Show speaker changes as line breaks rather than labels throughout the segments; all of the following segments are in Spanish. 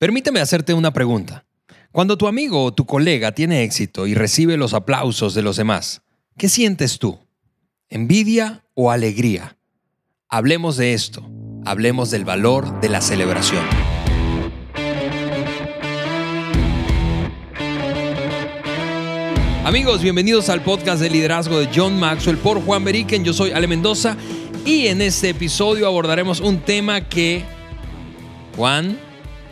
Permíteme hacerte una pregunta. Cuando tu amigo o tu colega tiene éxito y recibe los aplausos de los demás, ¿qué sientes tú? ¿Envidia o alegría? Hablemos de esto. Hablemos del valor de la celebración. Amigos, bienvenidos al podcast de liderazgo de John Maxwell por Juan Beriken. Yo soy Ale Mendoza y en este episodio abordaremos un tema que, Juan,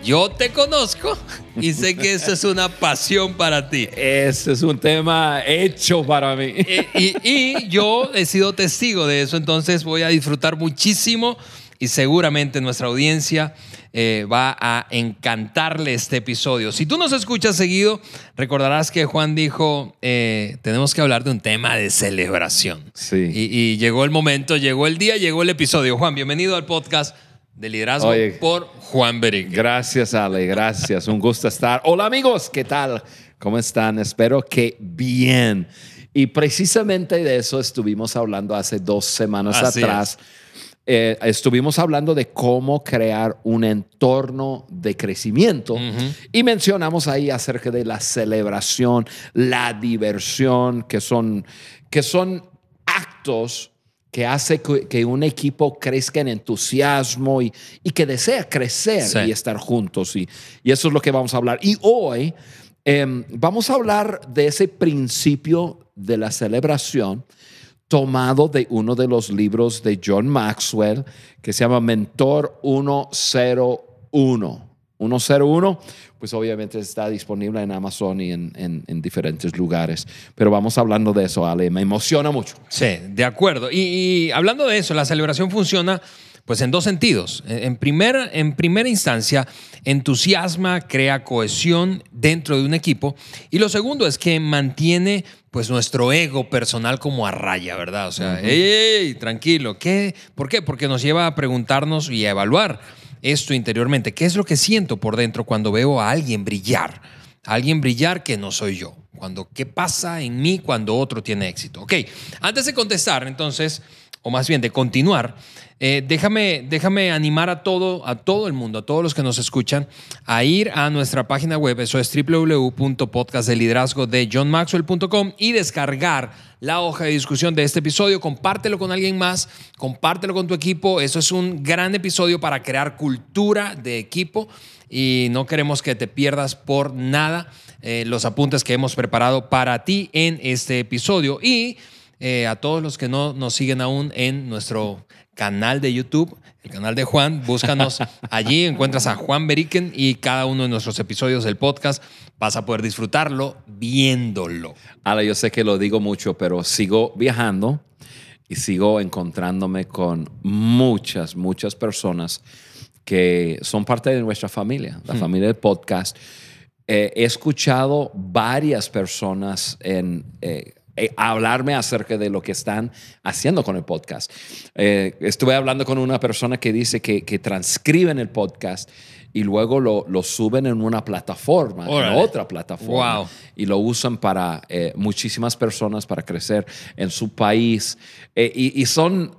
yo te conozco y sé que eso es una pasión para ti.
Ese es un tema hecho para mí.
Y, y, yo he sido testigo de eso, entonces voy a disfrutar muchísimo y seguramente nuestra audiencia eh, va a encantarle este episodio. Si tú nos escuchas seguido, recordarás que Juan dijo, eh, tenemos que hablar de un tema de celebración.
Sí.
Y, llegó el momento, llegó el día, llegó el episodio. Juan, bienvenido al podcast de liderazgo por Juan Beric.
Gracias, Ale, gracias. Un gusto estar. Hola, amigos, ¿qué tal? ¿Cómo están? Espero que bien. Y precisamente de eso estuvimos hablando hace dos semanas atrás. Eh, estuvimos hablando de cómo crear un entorno de crecimiento y mencionamos ahí acerca de la celebración, la diversión, que son, que son actos que hace que, un equipo crezca en entusiasmo y, y que desea crecer y estar juntos. Y, y, eso es lo que vamos a hablar. Y hoy em, vamos a hablar de ese principio de la celebración tomado de uno de los libros de John Maxwell que se llama Mentor 101. 101, pues obviamente está disponible en Amazon y en, diferentes lugares. Pero vamos hablando de eso, Ale, me emociona mucho.
Sí, de acuerdo. Y, hablando de eso, la celebración funciona pues en dos sentidos. En, primer, en primera instancia, entusiasma, crea cohesión dentro de un equipo. Y lo segundo es que mantiene pues nuestro ego personal como a raya, ¿verdad? O sea, hey, tranquilo, ¿qué? ¿Por qué? Porque nos lleva a preguntarnos y a evaluar esto interiormente. ¿Qué es lo que siento por dentro cuando veo a alguien brillar? A alguien brillar que no soy yo. Cuando, ¿Qué pasa en mí cuando otro tiene éxito? Ok, antes de contestar, entonces, o más bien de continuar, eh, déjame, déjame animar a todo, a todo el mundo, a todos los que nos escuchan, a ir a nuestra página web, eso es www.podcastdeliderazgo de johnmaxwell.com y descargar la hoja de discusión de este episodio, compártelo con alguien más, compártelo con tu equipo, eso es un gran episodio para crear cultura de equipo y no queremos que te pierdas por nada eh, los apuntes que hemos preparado para ti en este episodio. Y eh, a todos los que no nos siguen aún en nuestro canal de YouTube, el canal de Juan. Búscanos allí, encuentras a Juan Beriken y cada uno de nuestros episodios del podcast vas a poder disfrutarlo viéndolo.
Ahora, yo sé que lo digo mucho, pero sigo viajando y sigo encontrándome con muchas, muchas personas que son parte de nuestra familia, la hmm. familia del podcast. Eh, he escuchado varias personas en, eh, eh, hablarme acerca de lo que están haciendo con el podcast. Eh, estuve hablando con una persona que dice que, que transcriben el podcast y luego lo, lo, suben en una plataforma, en otra plataforma, y lo usan para eh, muchísimas personas para crecer en su país. y, y, son,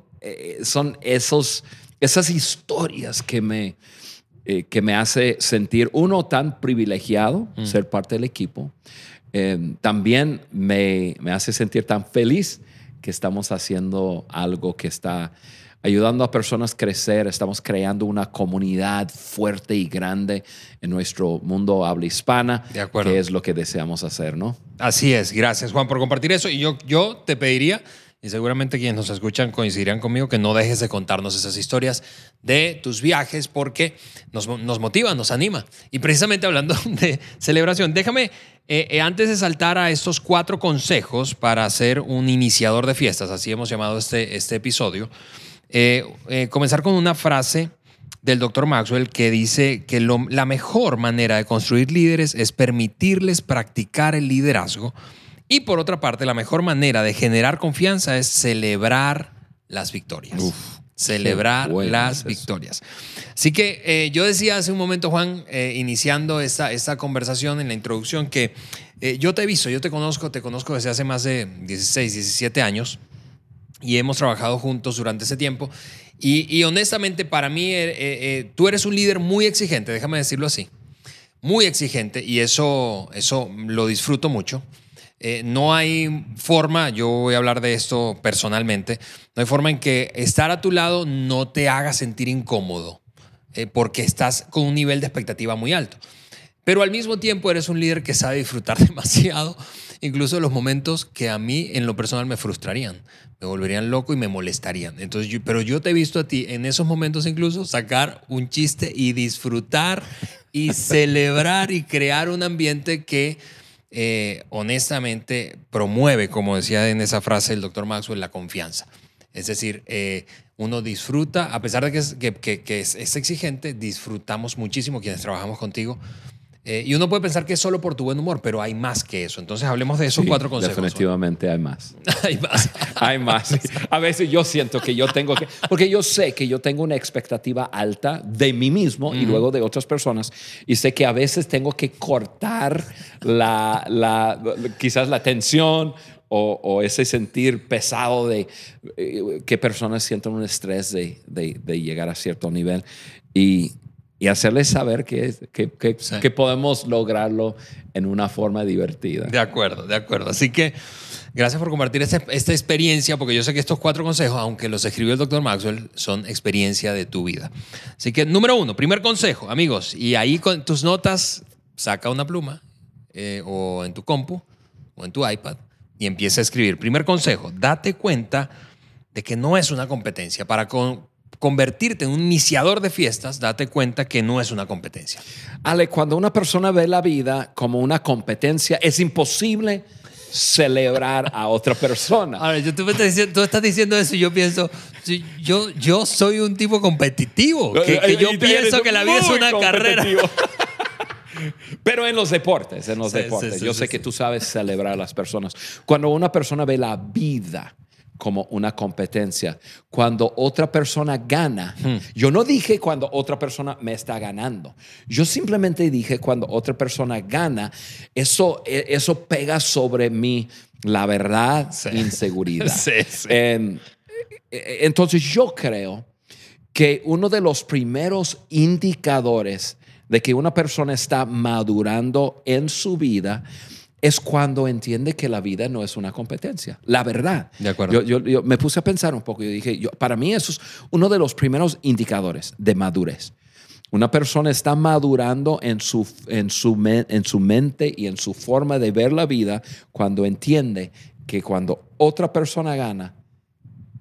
son esos, esas historias que me, que me hace sentir uno tan privilegiado, mm. ser parte del equipo, Em, también me, hace sentir tan feliz que estamos haciendo algo que está ayudando a personas a crecer, estamos creando una comunidad fuerte y grande en nuestro mundo habla hispana, de acuerdo. que es lo que deseamos hacer, ¿no?
Así es, gracias Juan por compartir eso y yo, yo te pediría y seguramente quienes nos escuchan coincidirán conmigo que no dejes de contarnos esas historias de tus viajes porque nos, nos motiva, nos anima. Y precisamente hablando de celebración, déjame, eh, eh, antes de saltar a estos cuatro consejos para ser un iniciador de fiestas, así hemos llamado este, este episodio, eh, comenzar con una frase del doctor Maxwell que dice que la mejor manera de construir líderes es permitirles practicar el liderazgo y por otra parte, la mejor manera de generar confianza es celebrar las victorias. Celebrar las victorias. Así que eh, yo decía hace un momento, Juan, eh, iniciando esta, esta conversación en la introducción, que eh, yo te he visto, yo te conozco, te conozco desde hace más de 16, 17 años y hemos trabajado juntos durante ese tiempo. Y, y honestamente, para mí, tú eres un líder muy exigente, déjame decirlo así. muy exigente y eso, eso lo disfruto mucho. Eh, no hay forma, yo voy a hablar de esto personalmente, no hay forma en que estar a tu lado no te haga sentir incómodo, eh, porque estás con un nivel de expectativa muy alto. Pero al mismo tiempo eres un líder que sabe disfrutar demasiado, incluso los momentos que a mí en lo personal me frustrarían, me volverían loco y me molestarían. Entonces, pero yo te he visto a ti en esos momentos incluso sacar un chiste y disfrutar y celebrar y crear un ambiente que eh, honestamente promueve, como decía en esa frase el doctor Maxwell, la confianza. Es decir, eh, uno disfruta, a pesar de que, es, que, es, exigente, disfrutamos muchísimo quienes trabajamos contigo. Eh, y uno puede pensar que es solo por tu buen humor, pero hay más que eso. Entonces hablemos de esos cuatro consejos.
Definitivamente hay más.
hay más.
hay más. A veces yo siento que yo tengo que, porque yo sé que yo tengo una expectativa alta de mí mismo y luego de otras personas. Y sé que a veces tengo que cortar la, la quizás la tensión o, ese sentir pesado de eh, que personas sienten un estrés de, de, llegar a cierto nivel y, y hacerles saber que, que, que, podemos lograrlo en una forma divertida.
De acuerdo, de acuerdo. Así que gracias por compartir esta, esta experiencia, porque yo sé que estos cuatro consejos, aunque los escribió el doctor Maxwell, son experiencia de tu vida. Así que número uno, primer consejo, amigos, y ahí con tus notas, saca una pluma eh, o en tu compu o en tu iPad y empieza a escribir. Primer consejo, date cuenta de que no es una competencia. Para convertirte en un iniciador de fiestas, date cuenta que no es una competencia.
Ale, cuando una persona ve la vida como una competencia, es imposible celebrar a otra persona.
Ahora, yo, tú, me estás diciendo, tú estás diciendo eso y yo pienso, yo, yo soy un tipo competitivo, que, yo pienso que la vida es una carrera.
Pero en los deportes, en los deportes. Yo sé que tú sabes celebrar a las personas. Cuando una persona ve la vida como una competencia, cuando otra persona gana, hmm. yo no dije cuando otra persona me está ganando. Yo simplemente dije cuando otra persona gana, eso, e, eso pega sobre mí la verdad, inseguridad. Em, e, e, entonces yo creo que uno de los primeros indicadores de que una persona está madurando en su vida es cuando entiende que la vida no es una competencia. La verdad.
De acuerdo.
Yo, me puse a pensar un poco y dije, yo, para mí eso es uno de los primeros indicadores de madurez. Una persona está madurando en su, en, su, en su mente y en su forma de ver la vida cuando entiende que cuando otra persona gana,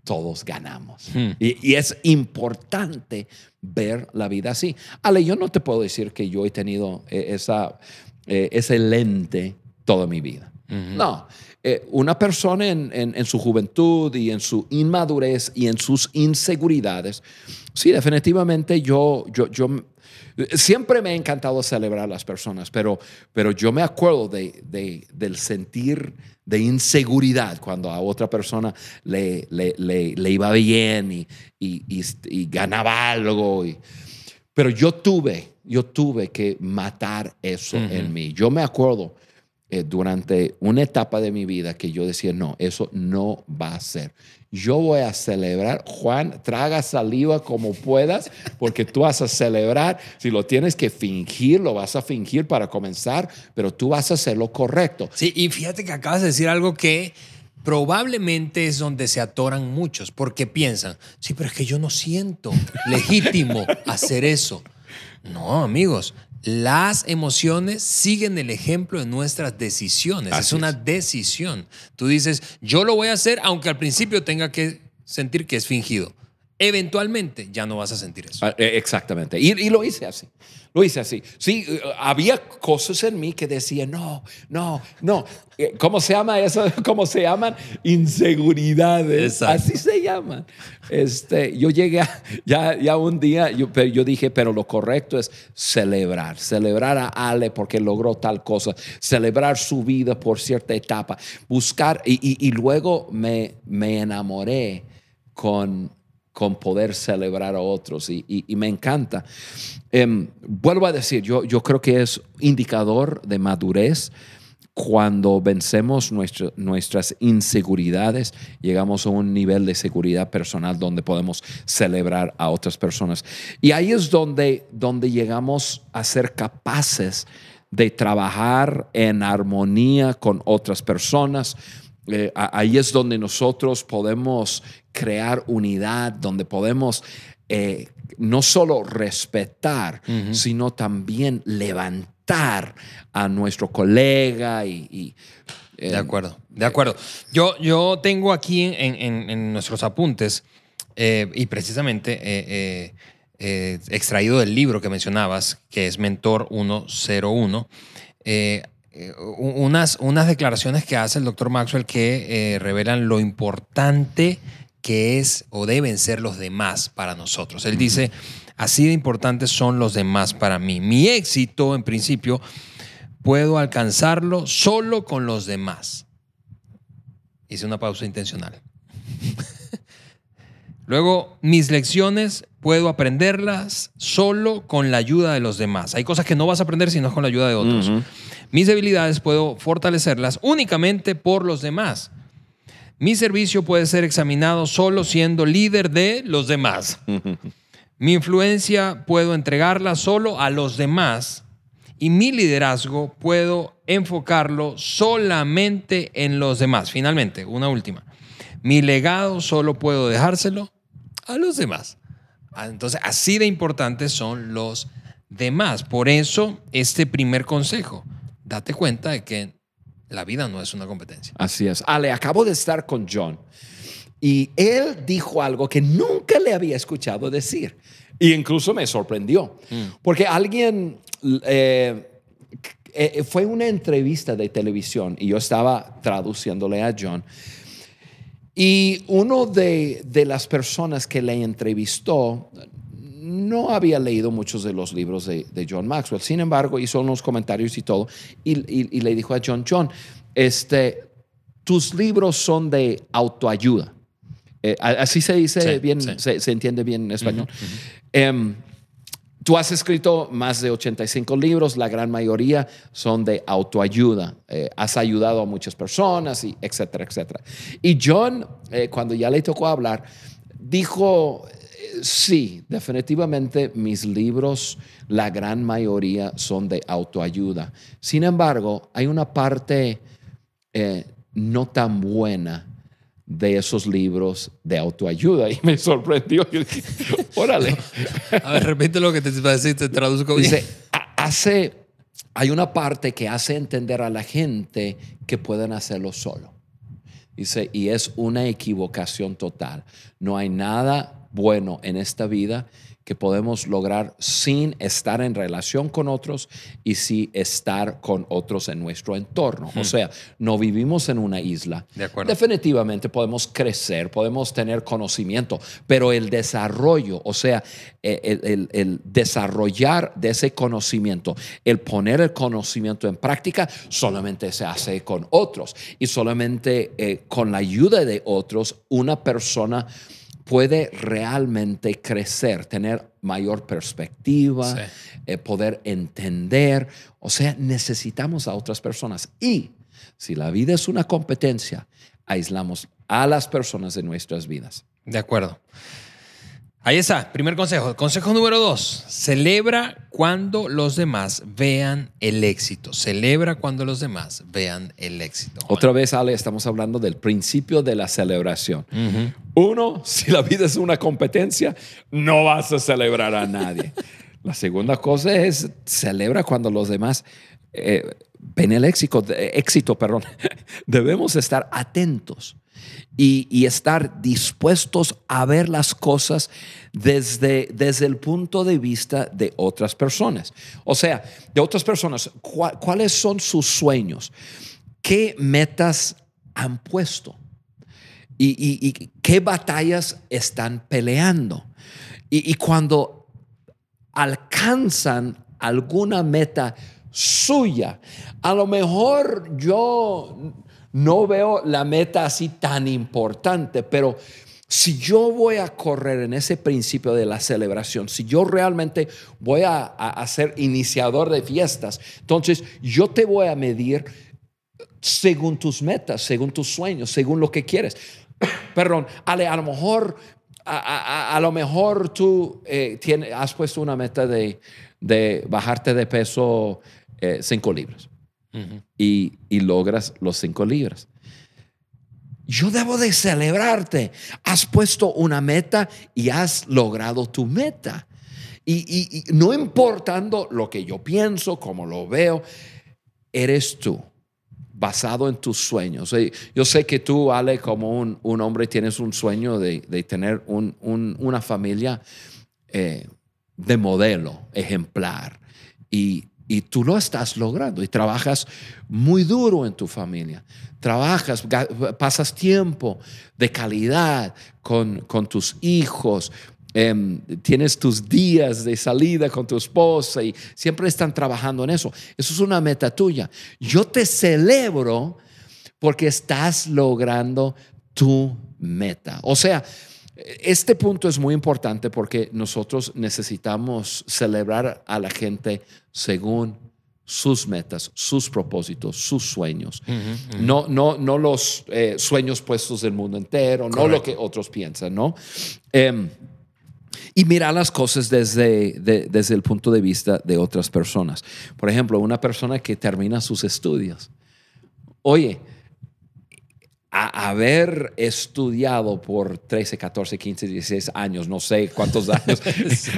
todos ganamos. Hmm. Y, es importante ver la vida así. Ale, yo no te puedo decir que yo he tenido eh, esa, eh, ese lente toda mi vida. No, eh, una persona en, en, su juventud y en su inmadurez y en sus inseguridades, sí, definitivamente yo, yo, yo siempre me ha encantado celebrar a las personas, pero, pero yo me acuerdo de, de, del sentir de inseguridad cuando a otra persona le, le, le, iba bien y, y, y, ganaba algo. pero yo tuve, yo tuve que matar eso en mí. Yo me acuerdo eh, durante una etapa de mi vida que yo decía, no, eso no va a ser. Yo voy a celebrar, Juan, traga saliva como puedas, porque tú vas a celebrar. Si lo tienes que fingir, lo vas a fingir para comenzar, pero tú vas a hacer lo correcto.
Sí, y fíjate que acabas de decir algo que probablemente es donde se atoran muchos, porque piensan, sí, pero es que yo no siento legítimo hacer eso. No, amigos, las emociones siguen el ejemplo de nuestras decisiones. es una decisión. Tú dices, yo lo voy a hacer aunque al principio tenga que sentir que es fingido. Eventualmente ya no vas a sentir eso.
Ah, eh, exactamente. y lo hice así. Lo hice así. Sí, eh, había cosas en mí que decían, no, no, no. Eh, ¿Cómo se llama eso? ¿Cómo se llaman? Inseguridades. Así se llaman. Este, yo llegué ya, ya un día, yo, yo dije, pero lo correcto es celebrar. Celebrar a Ale porque logró tal cosa. Celebrar su vida por cierta etapa. Buscar, y, y luego me, me enamoré con con poder celebrar a otros y, me encanta. Em, vuelvo a decir, yo, yo creo que es indicador de madurez cuando vencemos nuestras inseguridades, llegamos a un nivel de seguridad personal donde podemos celebrar a otras personas. Y ahí es donde, donde llegamos a ser capaces de trabajar en armonía con otras personas. Eh, ahí es donde nosotros podemos crear unidad, donde podemos eh, no solo respetar, sino también levantar a nuestro colega y... y, eh,
De acuerdo, de acuerdo. Yo, yo tengo aquí en, en- en nuestros apuntes, eh, y precisamente extraído del libro que mencionabas, que es Mentor 101, eh, eh, u- unas, unas declaraciones que hace el doctor Maxwell que revelan lo importante que es o deben ser los demás para nosotros. Él dice, así de importantes son los demás para mí. Mi éxito, en principio, puedo alcanzarlo solo con los demás. Hice una pausa intencional. Luego, mis lecciones puedo aprenderlas solo con la ayuda de los demás. Hay cosas que no vas a aprender si no es con la ayuda de otros. Mis debilidades puedo fortalecerlas únicamente por los demás. Mi servicio puede ser examinado solo siendo líder de los demás. Mi influencia puedo entregarla solo a los demás y mi liderazgo puedo enfocarlo solamente en los demás. Finalmente, una última. Mi legado solo puedo dejárselo a los demás. Ah, Entonces, así de importantes son los demás. Por eso, este primer consejo, date cuenta de que la vida no es una competencia.
Así es. Ale, acabo de estar con John y él dijo algo que nunca le había escuchado decir. Y incluso me sorprendió. Porque alguien, eh, eh, fue una entrevista de televisión y yo estaba traduciéndole a John. Y uno de, de las personas que le entrevistó no había leído muchos de los libros de, de John Maxwell. Sin embargo, hizo unos comentarios y todo. Y, y- y le dijo a John, John, este, tus libros son de autoayuda. Eh, así se dice
Sí,
bien,
sí.
Se, se entiende bien en español. Em, Tú has escrito más de 85 libros, la gran mayoría son de autoayuda. Eh, has ayudado a muchas personas, y etcétera, etcétera. Y John, eh, cuando ya le tocó hablar, dijo, sí, definitivamente mis libros, la gran mayoría son de autoayuda. Sin embargo, hay una parte eh, no tan buena de esos libros de autoayuda y me sorprendió. Yo dije, órale.
A ver, repite lo que te iba a decir, te traduzco bien.
Dice, "Ha- hace, hay una parte que hace entender a la gente que pueden hacerlo solo. Dice, y es una equivocación total. No hay nada bueno en esta vida que podemos lograr sin estar en relación con otros y sin estar con otros en nuestro entorno. O sea, no vivimos en una isla.
De acuerdo.
Definitivamente podemos crecer, podemos tener conocimiento, pero el desarrollo, o sea, el, el- el desarrollar de ese conocimiento, el poner el conocimiento en práctica, solamente se hace con otros y solamente eh, con la ayuda de otros una persona puede realmente crecer, tener mayor perspectiva,
Sí.
eh, poder entender. O sea, necesitamos a otras personas. Y si la vida es una competencia, aislamos a las personas de nuestras vidas.
De acuerdo. Ahí está, primer consejo. Consejo número dos, celebra cuando los demás vean el éxito. Celebra cuando los demás vean el éxito. Juan.
Otra vez, Ale, estamos hablando del principio de la celebración. Uno, si la vida es una competencia, no vas a celebrar a nadie. la segunda cosa es, celebra cuando los demás eh, ven el éxito, éxito perdón. Debemos estar atentos y, estar dispuestos a ver las cosas desde, desde el punto de vista de otras personas. O sea, de otras personas, ¿cuá- ¿cuáles son sus sueños? ¿Qué metas han puesto? ¿Y, qué batallas están peleando? Y cuando alcanzan alguna meta suya, a lo mejor yo no veo la meta así tan importante, pero si yo voy a correr en ese principio de la celebración, si yo realmente voy a, a- ser iniciador de fiestas, entonces yo te voy a medir según tus metas, según tus sueños, según lo que quieres. Perdón, Ale, a lo mejor, a, lo mejor tú eh, has puesto una meta de, bajarte de peso 5 eh, libras y, y logras los 5 libras yo debo de celebrarte. Has puesto una meta y has logrado tu meta. Y, no importando lo que yo pienso, como lo veo, eres tú, basado en tus sueños. Yo sé que tú, Ale, como un, hombre, tienes un sueño de, tener una familia eh, de modelo, ejemplar. Y, y tú lo estás logrando y trabajas muy duro en tu familia. Trabajas, pasas tiempo de calidad con, tus hijos, em, tienes tus días de salida con tu esposa y siempre están trabajando en eso. Eso es una meta tuya. Yo te celebro porque estás logrando tu meta. O sea, este punto es muy importante porque nosotros necesitamos celebrar a la gente según sus metas, sus propósitos, sus sueños. No, no, no los eh, sueños puestos del mundo entero, no lo que otros piensan, ¿no? Em, y mirar las cosas desde, desde el punto de vista de otras personas. Por ejemplo, una persona que termina sus estudios. Oye, haber estudiado por 13, 14, 15, 16 años, no sé cuántos años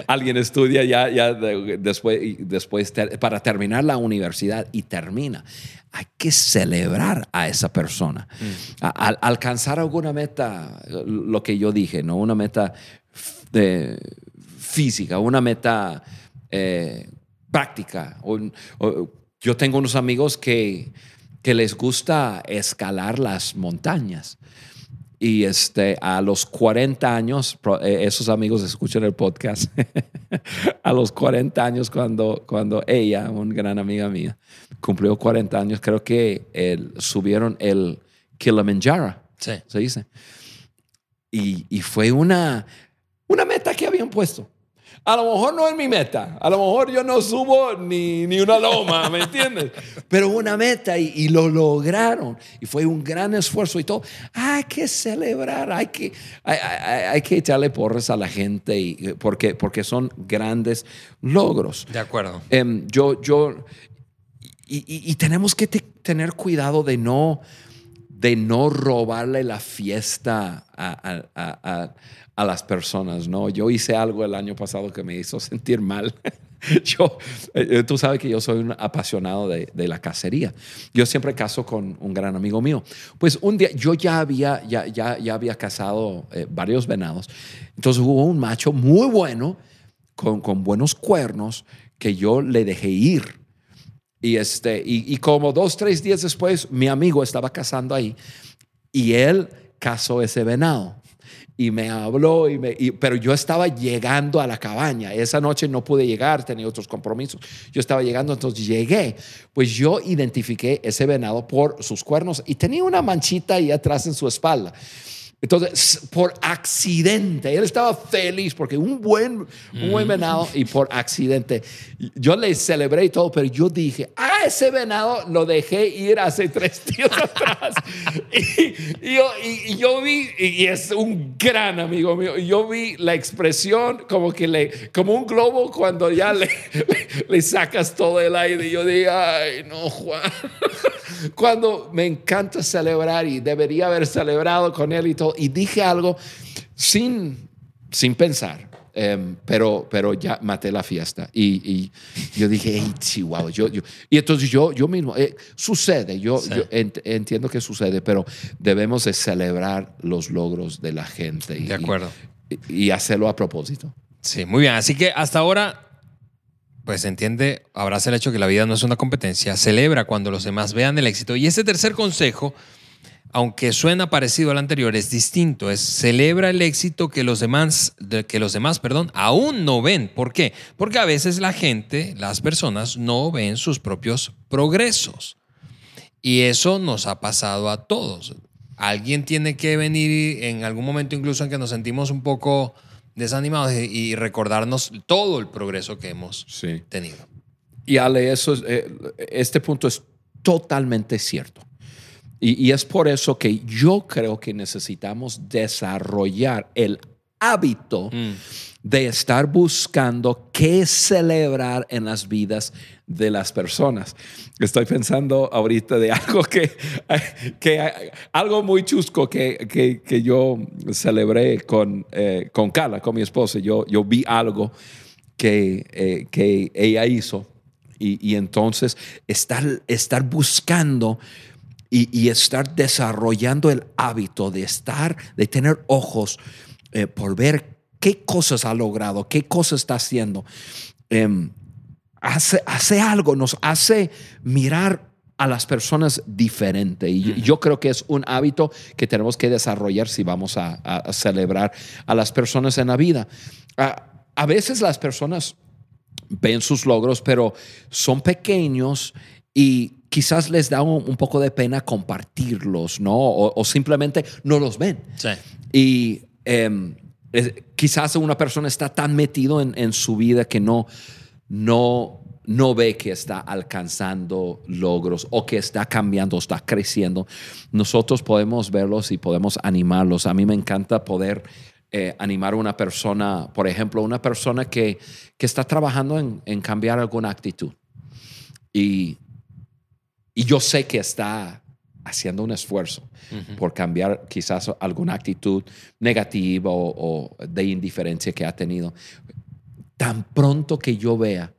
alguien estudia ya, ya después, después para terminar la universidad y termina. Hay que celebrar a esa persona. Mm. Al, alcanzar alguna meta, lo que yo dije, ¿no? Una meta de, física, una meta eh, práctica. yo tengo unos amigos que que les gusta escalar las montañas. Y este, a los 40 años, eh, esos amigos escuchan el podcast, a los 40 años cuando, cuando ella, una gran amiga mía, cumplió 40 años, creo que subieron el Kilimanjaro, sí. se dice. Y, y fue una, una meta que habían puesto. A lo mejor no es mi meta. A lo mejor yo no subo ni, ni una loma, ¿me entiendes? Pero una meta y, lo lograron. Y fue un gran esfuerzo y todo. Hay que celebrar, hay que, hay, que echarle porras a la gente y, porque, porque son grandes logros.
De acuerdo.
Em, yo, yo, y, tenemos que tener cuidado de no, de no robarle la fiesta a a las personas, ¿no? Yo hice algo el año pasado que me hizo sentir mal. yo, eh, tú sabes que yo soy un apasionado de, la cacería. Yo siempre caso con un gran amigo mío. Pues un día yo ya había, ya, ya, ya había cazado eh, varios venados. Entonces hubo un macho muy bueno, con, con buenos cuernos, que yo le dejé ir. Y, este, y, y como dos, tres días después, mi amigo estaba cazando ahí y él cazó ese venado y me habló, y pero yo estaba llegando a la cabaña. Esa noche no pude llegar, tenía otros compromisos. Yo estaba llegando, entonces llegué. Pues yo identifiqué ese venado por sus cuernos y tenía una manchita ahí atrás en su espalda. Entonces, por accidente, él estaba feliz porque un buen, un buen mm. venado y por accidente, yo le celebré y todo, pero yo dije, ah, ese venado lo dejé ir hace tres días atrás. y, yo, y, yo, vi, y es un gran amigo mío, yo vi la expresión como que le, como un globo cuando ya le, le, sacas todo el aire. Y yo dije, ay, no, Juan. cuando me encanta celebrar y debería haber celebrado con él y todo y dije algo sin, sin pensar. Em, pero, pero ya maté la fiesta y, yo dije, hey, chihuahua, yo, yo, y entonces yo, yo mismo, eh, sucede, yo, entiendo que sucede, pero debemos de celebrar los logros de la gente.
de acuerdo.
Y, y, hacerlo a propósito.
Sí, muy bien. Así que hasta ahora, pues entiende, abraza el hecho que la vida no es una competencia, celebra cuando los demás vean el éxito. Y ese tercer consejo aunque suena parecido al anterior, es distinto. Es celebra el éxito que los demás, que los demás, perdón, aún no ven. ¿Por qué? Porque a veces la gente, las personas, no ven sus propios progresos. Y eso nos ha pasado a todos. Alguien tiene que venir en algún momento incluso en que nos sentimos un poco desanimados y recordarnos todo el progreso que hemos tenido.
Y Ale, eso, eh, este punto es totalmente cierto Y, y es por eso que yo creo que necesitamos desarrollar el hábito
Mm.
de estar buscando qué celebrar en las vidas de las personas. Estoy pensando ahorita de algo que, que algo muy chusco que, que, que yo celebré con, eh, con Carla, con mi esposa. Yo, yo vi algo que, eh, que ella hizo y, y entonces estar, estar buscando y, y estar desarrollando el hábito de estar, de tener ojos eh, por ver qué cosas ha logrado, qué cosas está haciendo. Em, hace, hace algo, nos hace mirar a las personas diferente. Y yo- creo que es un hábito que tenemos que desarrollar si vamos a, a- a celebrar a las personas en la vida. A, a veces las personas ven sus logros, pero son pequeños y quizás les da un, un poco de pena compartirlos, ¿no? O, o simplemente no los ven.
Sí.
Y em, es- quizás una persona está tan metido en, en su vida que no, no, no ve que está alcanzando logros o que está cambiando, está creciendo. Nosotros podemos verlos y podemos animarlos. A mí me encanta poder eh, animar a una persona, por ejemplo, una persona que, que está trabajando en, en cambiar alguna actitud. Y, y yo sé que está haciendo un esfuerzo por cambiar quizás alguna actitud negativa o, o de indiferencia que ha tenido. Tan pronto que yo vea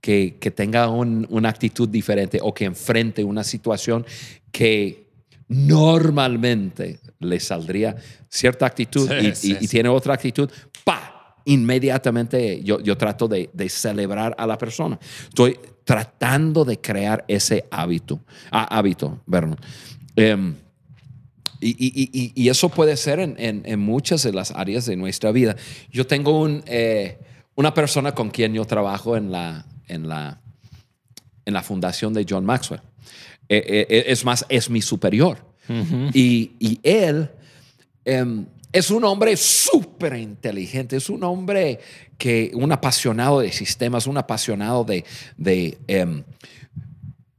que, que tenga un- una actitud diferente o que enfrente una situación que normalmente le saldría cierta actitud
Sí,
y,
sí,
y- tiene otra actitud, ¡pa! Inmediatamente yo, yo trato de, de celebrar a la persona. Estoy tratando de crear ese hábito, ah, hábito, perdón. Em, y, y- y- y eso puede ser en, en- en muchas de las áreas de nuestra vida. Yo tengo un, eh, una persona con quien yo trabajo en la, en la, en la fundación de John Maxwell. Eh, eh, es más, es mi superior. y, y él em, es un hombre súper inteligente, es un hombre que, un apasionado de sistemas, un apasionado de, de, em,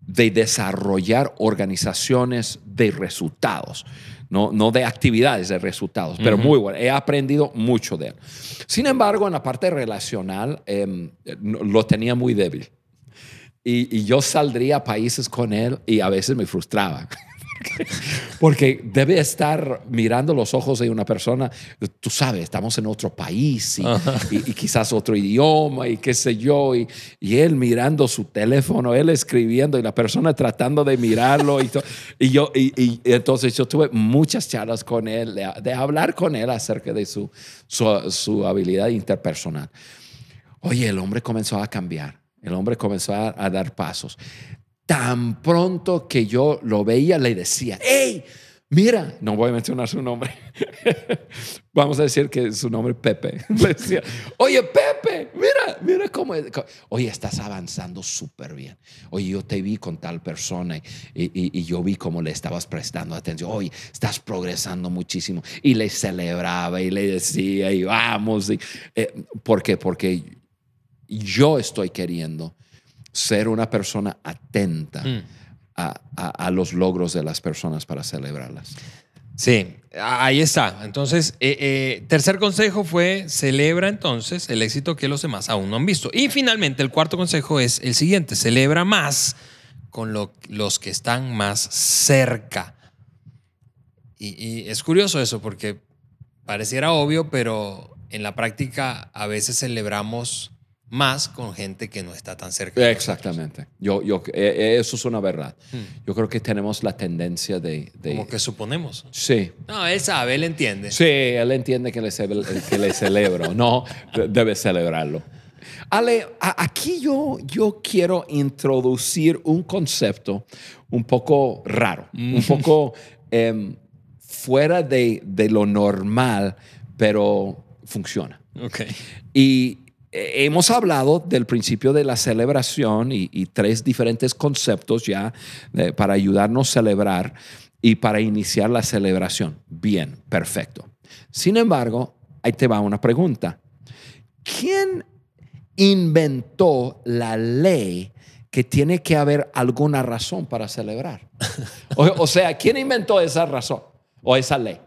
de desarrollar organizaciones de resultados, no, no de actividades, de resultados, pero muy bueno. He aprendido mucho de él. Sin embargo, en la parte relacional em, lo tenía muy débil. Y, y yo saldría a países con él y a veces me frustraba. Porque debe estar mirando los ojos de una persona, tú sabes, estamos en otro país y, y- y quizás otro idioma y qué sé yo, y, y él mirando su teléfono, él escribiendo y la persona tratando de mirarlo. Y, to- y yo, y, y entonces yo tuve muchas charlas con él, de, de hablar con él acerca de su, su, su habilidad interpersonal. Oye, el hombre comenzó a cambiar, el hombre comenzó a, a dar pasos. Tan pronto que yo lo veía, le decía, hey, mira, no voy a mencionar su nombre, vamos a decir que su nombre es Pepe. Le decía, oye, Pepe, mira, mira cómo es. Oye, estás avanzando súper bien. Oye, yo te vi con tal persona y, y- y yo vi cómo le estabas prestando atención. Oye, estás progresando muchísimo. Y le celebraba y le decía, y vamos. Y, eh, ¿Por qué? Porque yo estoy queriendo ser una persona atenta
Mm.
a, a- a los logros de las personas para celebrarlas.
Sí, ahí está. Entonces, eh, eh, tercer consejo fue celebra entonces el éxito que los demás aún no han visto. Y finalmente, el cuarto consejo es el siguiente, celebra más con lo- los que están más cerca. Y, y es curioso eso porque pareciera obvio, pero en la práctica a veces celebramos más con gente que no está tan cerca.
Exactamente. Yo, yo, eh, eso es una verdad. Yo creo que tenemos la tendencia de... de-
Como que suponemos.
Sí.
No, él sabe, él entiende.
Sí, él entiende que le, que le celebro. No, debe celebrarlo. Ale, aquí yo, yo quiero introducir un concepto un poco raro, un poco em, fuera de, de lo normal, pero funciona.
Ok.
Y eh, hemos hablado del principio de la celebración y, tres diferentes conceptos ya eh, para ayudarnos a celebrar y para iniciar la celebración. Bien, perfecto. Sin embargo, ahí te va una pregunta. ¿Quién inventó la ley que que tiene que haber alguna razón para celebrar. O, o sea, ¿quién inventó esa razón o esa ley?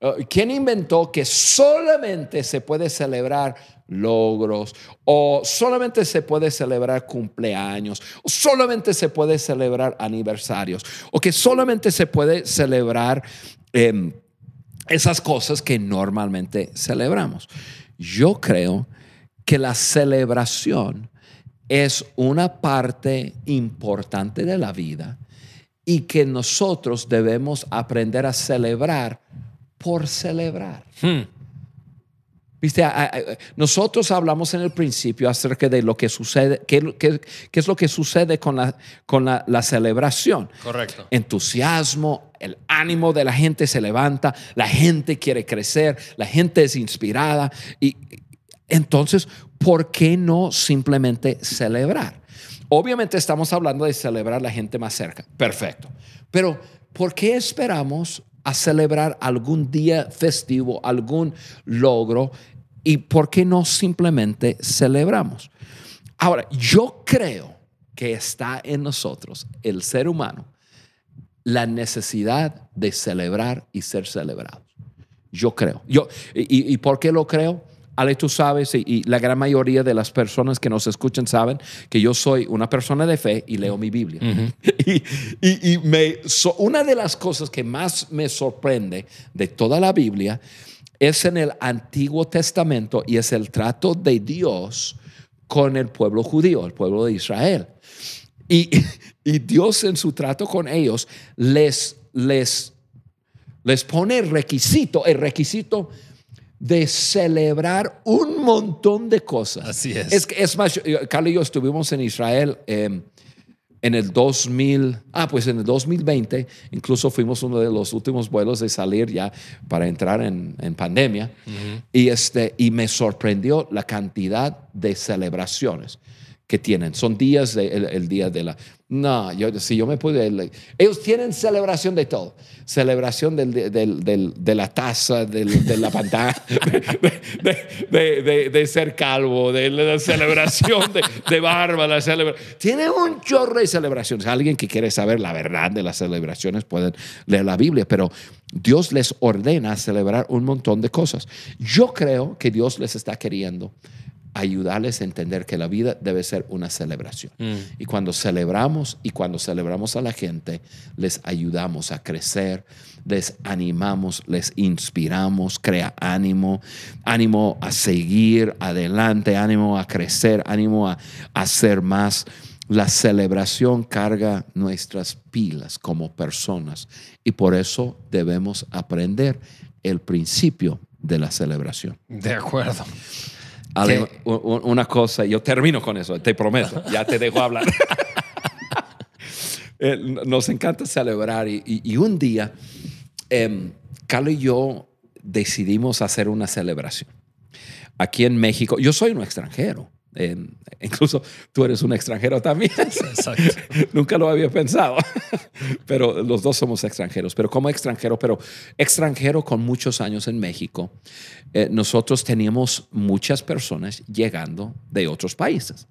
Eh, ¿Quién inventó que solamente se puede celebrar logros o solamente se puede celebrar cumpleaños o solamente se puede celebrar aniversarios o que solamente se puede celebrar em, esas cosas que normalmente celebramos? Yo creo que la celebración es una parte importante de la vida y que nosotros debemos aprender a celebrar por celebrar.
Hmm.
Viste, nosotros hablamos en el principio acerca de lo que sucede, qué, es lo que sucede con, la, con la, celebración.
Correcto.
Entusiasmo, el ánimo de la gente se levanta, la gente quiere crecer, la gente es inspirada. Y entonces, ¿por qué no simplemente celebrar? Obviamente estamos hablando de celebrar la gente más cerca. Perfecto. Pero, ¿por qué esperamos a celebrar algún día festivo, algún logro, y por qué no simplemente celebramos. Ahora, yo creo que está en nosotros, el ser humano, la necesidad de celebrar y ser celebrados. Yo creo. Yo, y, y por qué lo creo? Ale, tú sabes, y, la gran mayoría de las personas que nos escuchan saben que yo soy una persona de fe y leo mi Biblia. y, me, una de las cosas que más me sorprende de toda la Biblia es en el Antiguo Testamento y es el trato de Dios con el pueblo judío, el pueblo de Israel. Y, Dios en su trato con ellos les, les, les pone el requisito, el requisito de celebrar un montón de cosas.
Así es.
Es, es más, Carlos y yo estuvimos en Israel em, en el 2000, ah, pues en el 2020, incluso fuimos uno de los últimos vuelos de salir ya para entrar en, en pandemia. y, este, y me sorprendió la cantidad de celebraciones que tienen. Son días, de, el, día de la... No, yo, si yo me pude... Ellos tienen celebración de todo. Celebración del, del, de la taza, de la pantalla, de, ser calvo, de la celebración de, barba, la celebración. Tienen un chorro de celebraciones. Alguien que quiere saber la verdad de las celebraciones pueden leer la Biblia, pero Dios les ordena celebrar un montón de cosas. Yo creo que Dios les está queriendo ayudarles a entender que la vida debe ser una celebración.
Mm.
Y cuando celebramos y cuando celebramos a la gente, les ayudamos a crecer, les animamos, les inspiramos, crea ánimo, ánimo a seguir adelante, ánimo a crecer, ánimo a, hacer más. La celebración carga nuestras pilas como personas y por eso debemos aprender el principio de la celebración.
De acuerdo
una cosa, yo termino con eso, te prometo, ya te dejo hablar. Eh, nos encanta celebrar y, un día, eh, Carlos y yo decidimos hacer una celebración. Aquí en México, yo soy un extranjero. Incluso tú eres un extranjero también.
Exacto.
Nunca lo había pensado. pero los dos somos extranjeros. Pero como extranjero, pero extranjero con muchos años en México, eh, nosotros teníamos muchas personas llegando de otros países.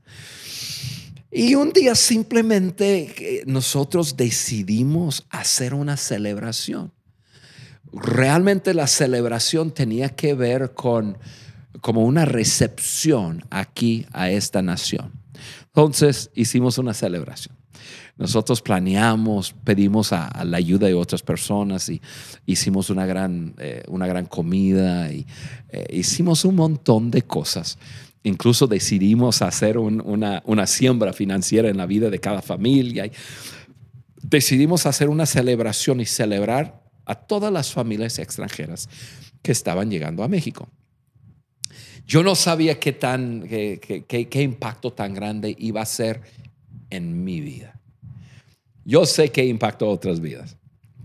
Y un día simplemente eh, nosotros decidimos hacer una celebración. Realmente la celebración tenía que ver con como una recepción aquí a esta nación. Entonces hicimos una celebración. Nosotros planeamos, pedimos a, la ayuda de otras personas y hicimos una gran, eh, una gran comida y eh, hicimos un montón de cosas. Incluso decidimos hacer una, una siembra financiera en la vida de cada familia. Y decidimos hacer una celebración y celebrar a todas las familias extranjeras que estaban llegando a México. Yo no sabía qué, tan, qué, impacto tan grande iba a ser en mi vida. Yo sé que impactó otras vidas.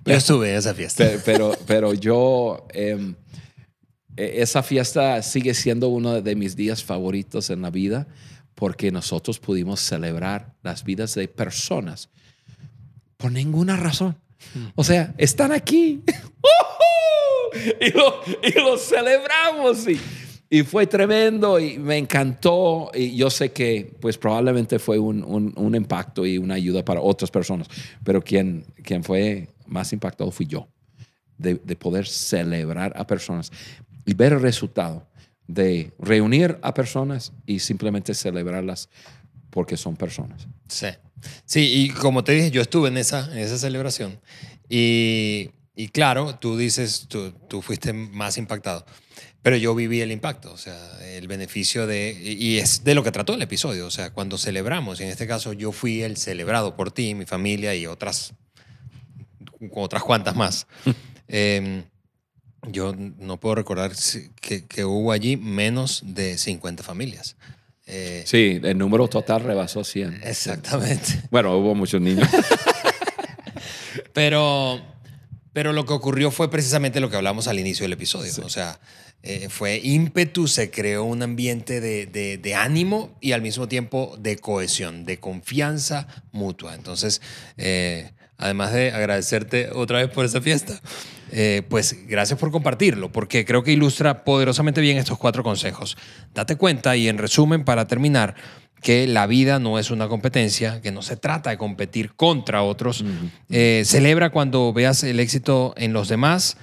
yo estuve en esa fiesta.
Pero, pero, yo, em, e, esa fiesta sigue siendo uno de mis días favoritos en la vida porque nosotros pudimos celebrar las vidas de personas por ninguna razón. O sea, están aquí y lo, y lo celebramos y, Y fue tremendo y me encantó. Y yo sé que pues probablemente fue un, un, impacto y una ayuda para otras personas, pero quien, quien fue más impactado fui yo, de, de poder celebrar a personas y ver el resultado de reunir a personas y simplemente celebrarlas porque son personas.
Sí. Sí, y como te dije, yo estuve en esa, en esa celebración. Y, y claro, tú dices, tú, tú fuiste más impactado. Pero yo viví el impacto, o sea, el beneficio de... Y es de lo que trató el episodio, o sea, cuando celebramos, y en este caso yo fui el celebrado por ti, mi familia y otras, otras cuantas más. eh, yo no puedo recordar que, que hubo allí menos de 50 familias. Eh,
Sí, el número total rebasó 100.
Exactamente.
Bueno, hubo muchos niños.
Pero, pero lo que ocurrió fue precisamente lo que hablamos al inicio del episodio. O sea, eh, fue ímpetu, se creó un ambiente de, de- de ánimo y al mismo tiempo de cohesión, de confianza mutua. Entonces, eh, además de agradecerte otra vez por esa fiesta, eh, pues gracias por compartirlo, porque creo que ilustra poderosamente bien estos cuatro consejos. Date cuenta y en resumen, para terminar, que la vida no es una competencia, que no se trata de competir contra otros. Eh, celebra cuando veas el éxito en los demás,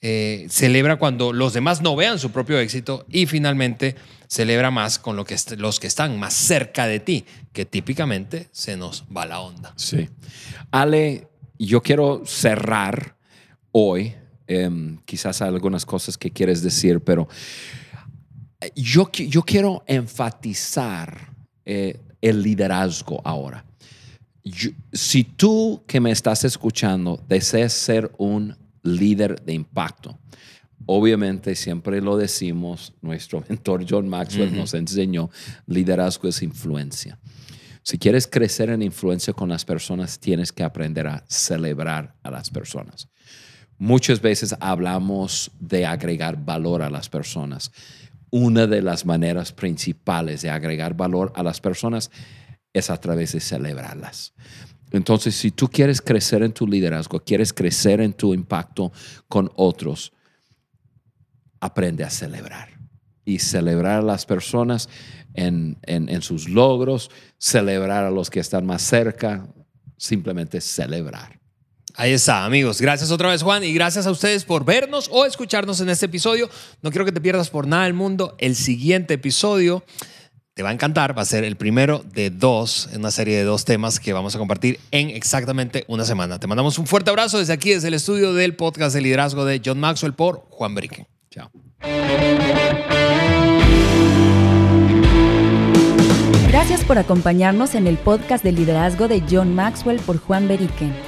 eh, celebra cuando los demás no vean su propio éxito y finalmente celebra más con lo que los que están más cerca de ti, que típicamente se nos va la onda.
Sí. Ale, yo quiero cerrar hoy. em, quizás hay algunas cosas que quieres decir, pero eh, yo, qui- yo quiero enfatizar eh, el liderazgo ahora. Yo- si tú que me estás escuchando deseas ser un líder de impacto, obviamente siempre lo decimos, nuestro mentor John Maxwell nos enseñó, liderazgo es influencia. Si quieres crecer en influencia con las personas, tienes que aprender a celebrar a las personas. Muchas veces hablamos de agregar valor a las personas. Una de las maneras principales de agregar valor a las personas es a través de celebrarlas. Entonces, si tú quieres crecer en tu liderazgo, quieres crecer en tu impacto con otros, aprende a celebrar y celebrar a las personas en, en- sus logros, celebrar a los que están más cerca, simplemente celebrar.
Ahí está, amigos. Gracias otra vez, Juan, y gracias a ustedes por vernos o escucharnos en este episodio. No quiero que te pierdas por nada del mundo. El siguiente episodio te va a encantar. Va a ser el primero de dos, en una serie de dos temas que vamos a compartir en exactamente una semana. Te mandamos un fuerte abrazo desde aquí, desde el estudio del podcast de liderazgo de John Maxwell por Juan Beriken.
Chao.
Gracias por acompañarnos en el podcast de liderazgo de John Maxwell por Juan Beriken.